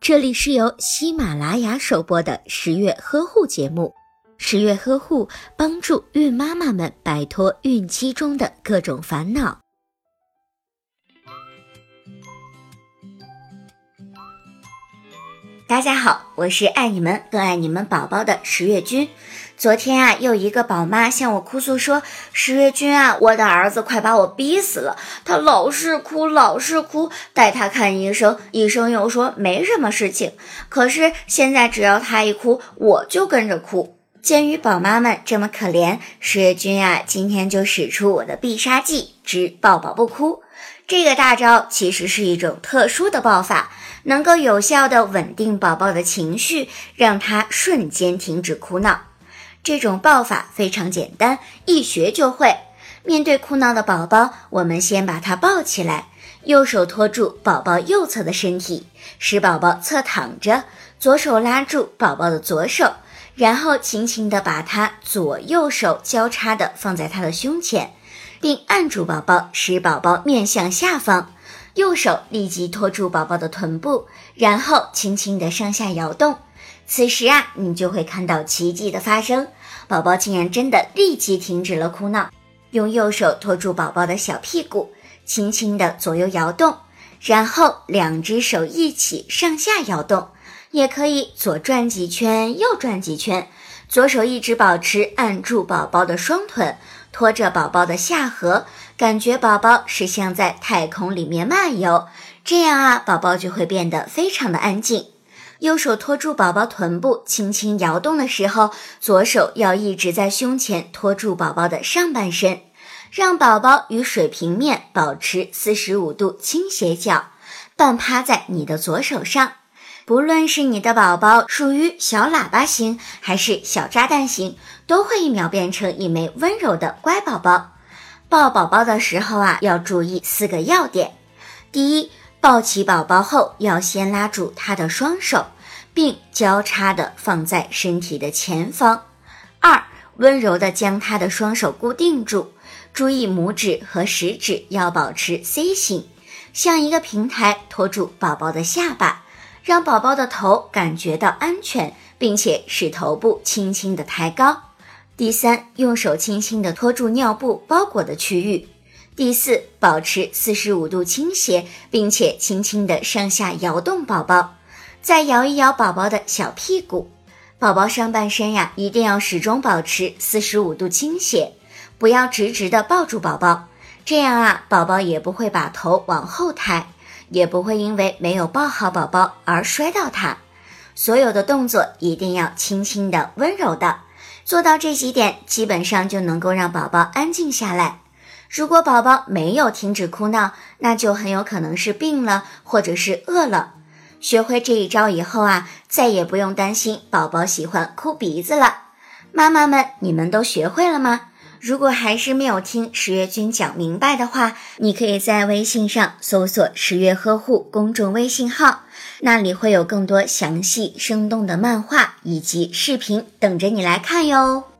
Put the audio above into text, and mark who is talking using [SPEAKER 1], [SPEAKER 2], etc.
[SPEAKER 1] 这里是由喜马拉雅首播的十月呵护节目。十月呵护帮助孕妈妈们摆脱孕期中的各种烦恼。
[SPEAKER 2] 大家好，我是爱你们更爱你们宝宝的十月君。昨天啊，又一个宝妈向我哭诉说：“十月君啊，我的儿子快把我逼死了，他老是哭，老是哭，带他看医生，医生又说没什么事情。可是现在只要他一哭，我就跟着哭。”鉴于宝妈们这么可怜，十月君啊，今天就使出我的必杀技之抱宝不哭。这个大招其实是一种特殊的抱法，能够有效的稳定宝宝的情绪，让他瞬间停止哭闹。这种抱法非常简单，一学就会。面对哭闹的宝宝，我们先把他抱起来，右手托住宝宝右侧的身体，使宝宝侧躺着，左手拉住宝宝的左手，然后轻轻地把他左右手交叉的放在他的胸前，并按住宝宝，使宝宝面向下方。右手立即托住宝宝的臀部，然后轻轻地上下摇动。此时啊，你就会看到奇迹的发生，宝宝竟然真的立即停止了哭闹。用右手托住宝宝的小屁股，轻轻的左右摇动，然后两只手一起上下摇动，也可以左转几圈，右转几圈。左手一直保持按住宝宝的双腿，托着宝宝的下颌，感觉宝宝是像在太空里面漫游。这样啊，宝宝就会变得非常的安静。右手托住宝宝臀部，轻轻摇动的时候，左手要一直在胸前托住宝宝的上半身，让宝宝与水平面保持四十五度倾斜角，半趴在你的左手上。不论是你的宝宝属于小喇叭型还是小炸弹型，都会一秒变成一枚温柔的乖宝宝。抱宝宝的时候啊，要注意四个要点：第一，抱起宝宝后要先拉住他的双手。并交叉的放在身体的前方。二，温柔的将他的双手固定住，注意拇指和食指要保持 C 型，像一个平台托住宝宝的下巴，让宝宝的头感觉到安全，并且使头部轻轻的抬高。第三，用手轻轻的托住尿布包裹的区域。第四，保持四十五度倾斜，并且轻轻的上下摇动宝宝。再摇一摇宝宝的小屁股，宝宝上半身呀，一定要始终保持四十五度倾斜，不要直直的抱住宝宝，这样啊，宝宝也不会把头往后抬，也不会因为没有抱好宝宝而摔到它。所有的动作一定要轻轻的、温柔的，做到这几点，基本上就能够让宝宝安静下来。如果宝宝没有停止哭闹，那就很有可能是病了，或者是饿了。学会这一招以后啊，再也不用担心宝宝喜欢哭鼻子了。妈妈们，你们都学会了吗？如果还是没有听十月君讲明白的话，你可以在微信上搜索“十月呵护”公众微信号，那里会有更多详细生动的漫画以及视频等着你来看哟。